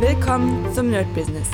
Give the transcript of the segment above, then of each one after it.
Willkommen zum Nerd Business.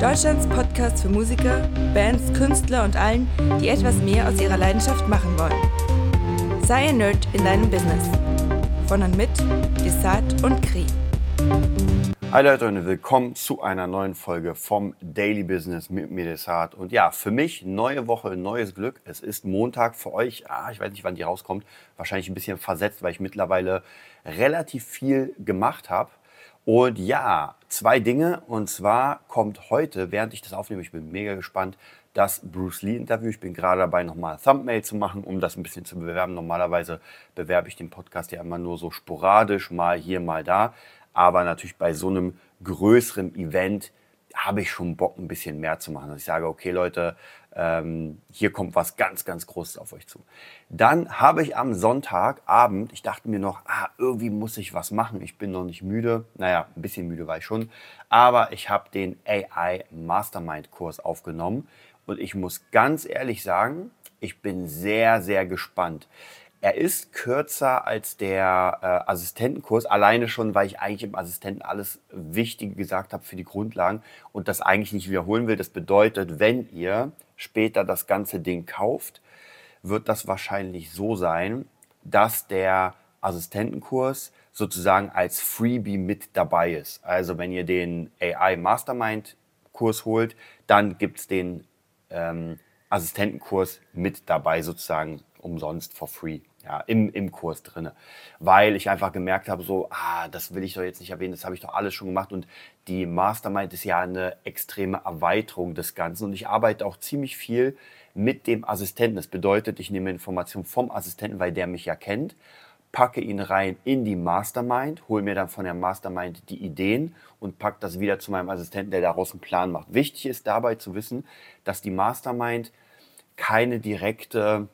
Deutschlands Podcast für Musiker, Bands, Künstler und allen, die etwas mehr aus ihrer Leidenschaft machen wollen. Sei ein Nerd in deinem Business. Von und mit Desart und Kri. Hi Leute und willkommen zu einer neuen Folge vom Daily Business mit mir Desart. Und ja, für mich neue Woche, neues Glück. Es ist Montag für euch. Ah, ich weiß nicht, wann die rauskommt. Wahrscheinlich ein bisschen versetzt, weil ich mittlerweile relativ viel gemacht habe. Und ja, zwei Dinge. Und zwar kommt heute, während ich das aufnehme, ich bin mega gespannt, das Bruce Lee-Interview. Ich bin gerade dabei, nochmal Thumbnail zu machen, um das ein bisschen zu bewerben. Normalerweise bewerbe ich den Podcast ja immer nur so sporadisch, mal hier, mal da. Aber natürlich bei so einem größeren Event habe ich schon Bock, ein bisschen mehr zu machen. Dass ich sage, okay Leute, ähm, hier kommt was ganz, ganz Großes auf euch zu. Dann habe ich am Sonntagabend, ich dachte mir noch, ah, irgendwie muss ich was machen. Ich bin noch nicht müde. Naja, ein bisschen müde war ich schon. Aber ich habe den AI Mastermind Kurs aufgenommen. Und ich muss ganz ehrlich sagen, ich bin sehr, sehr gespannt. Er ist kürzer als der äh, Assistentenkurs, alleine schon, weil ich eigentlich im Assistenten alles Wichtige gesagt habe für die Grundlagen und das eigentlich nicht wiederholen will. Das bedeutet, wenn ihr später das ganze Ding kauft, wird das wahrscheinlich so sein, dass der Assistentenkurs sozusagen als Freebie mit dabei ist. Also wenn ihr den AI Mastermind Kurs holt, dann gibt es den ähm, Assistentenkurs mit dabei sozusagen umsonst for free ja, im, im Kurs drin. Weil ich einfach gemerkt habe, so, ah, das will ich doch jetzt nicht erwähnen, das habe ich doch alles schon gemacht. Und die Mastermind ist ja eine extreme Erweiterung des Ganzen. Und ich arbeite auch ziemlich viel mit dem Assistenten. Das bedeutet, ich nehme Informationen vom Assistenten, weil der mich ja kennt, packe ihn rein in die Mastermind, hole mir dann von der Mastermind die Ideen und packe das wieder zu meinem Assistenten, der daraus einen Plan macht. Wichtig ist dabei zu wissen, dass die Mastermind keine direkte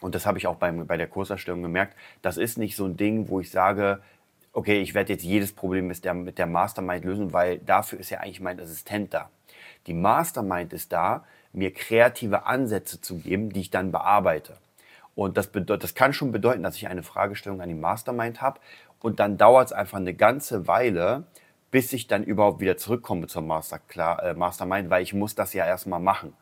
und das habe ich auch beim, bei der Kurserstellung gemerkt, das ist nicht so ein Ding, wo ich sage, okay, ich werde jetzt jedes Problem mit der, mit der Mastermind lösen, weil dafür ist ja eigentlich mein Assistent da. Die Mastermind ist da, mir kreative Ansätze zu geben, die ich dann bearbeite. Und das, bedeutet, das kann schon bedeuten, dass ich eine Fragestellung an die Mastermind habe und dann dauert es einfach eine ganze Weile, bis ich dann überhaupt wieder zurückkomme zur Master, äh, Mastermind, weil ich muss das ja erstmal machen.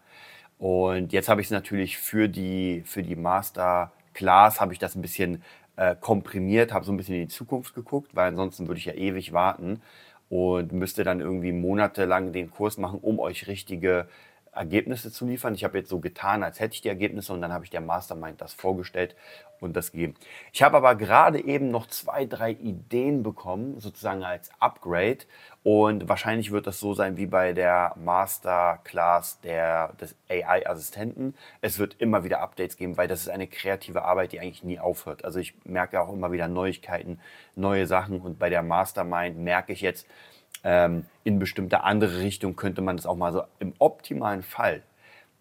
Und jetzt habe ich es natürlich für die, für die Master Class, habe ich das ein bisschen äh, komprimiert, habe so ein bisschen in die Zukunft geguckt, weil ansonsten würde ich ja ewig warten und müsste dann irgendwie monatelang den Kurs machen, um euch richtige Ergebnisse zu liefern. Ich habe jetzt so getan, als hätte ich die Ergebnisse und dann habe ich der Mastermind das vorgestellt und das gegeben. Ich habe aber gerade eben noch zwei, drei Ideen bekommen, sozusagen als Upgrade und wahrscheinlich wird das so sein wie bei der Masterclass der, des AI-Assistenten. Es wird immer wieder Updates geben, weil das ist eine kreative Arbeit, die eigentlich nie aufhört. Also ich merke auch immer wieder Neuigkeiten, neue Sachen und bei der Mastermind merke ich jetzt, ähm, in bestimmte andere Richtung könnte man das auch mal so im optimalen Fall.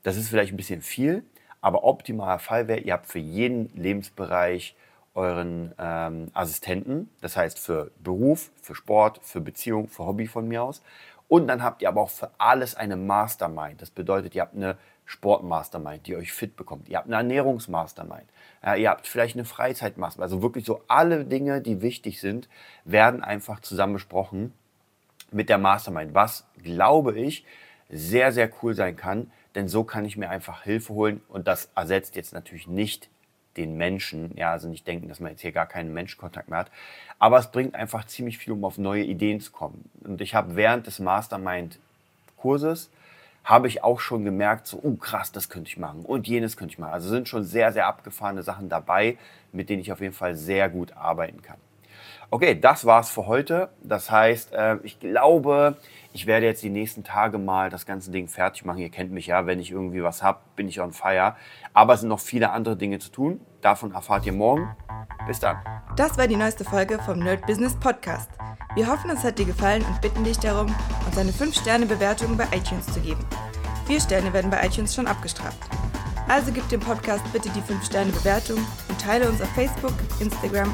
Das ist vielleicht ein bisschen viel, aber optimaler Fall wäre, ihr habt für jeden Lebensbereich euren ähm, Assistenten, das heißt für Beruf, für Sport, für Beziehung, für Hobby von mir aus. Und dann habt ihr aber auch für alles eine Mastermind. Das bedeutet, ihr habt eine Sportmastermind, die euch fit bekommt. Ihr habt eine Ernährungsmastermind. Ja, ihr habt vielleicht eine Freizeitmastermind. Also wirklich so alle Dinge, die wichtig sind, werden einfach zusammen besprochen mit der Mastermind, was, glaube ich, sehr, sehr cool sein kann, denn so kann ich mir einfach Hilfe holen und das ersetzt jetzt natürlich nicht den Menschen, ja, also nicht denken, dass man jetzt hier gar keinen Menschenkontakt mehr hat, aber es bringt einfach ziemlich viel, um auf neue Ideen zu kommen. Und ich habe während des Mastermind-Kurses, habe ich auch schon gemerkt, so, oh krass, das könnte ich machen und jenes könnte ich machen. Also sind schon sehr, sehr abgefahrene Sachen dabei, mit denen ich auf jeden Fall sehr gut arbeiten kann. Okay, das war's für heute. Das heißt, äh, ich glaube, ich werde jetzt die nächsten Tage mal das ganze Ding fertig machen. Ihr kennt mich ja, wenn ich irgendwie was habe, bin ich on fire. Aber es sind noch viele andere Dinge zu tun. Davon erfahrt ihr morgen. Bis dann. Das war die neueste Folge vom Nerd Business Podcast. Wir hoffen, es hat dir gefallen und bitten dich darum, uns eine 5-Sterne-Bewertung bei iTunes zu geben. Vier Sterne werden bei iTunes schon abgestraft. Also gib dem Podcast bitte die 5-Sterne-Bewertung und teile uns auf Facebook, Instagram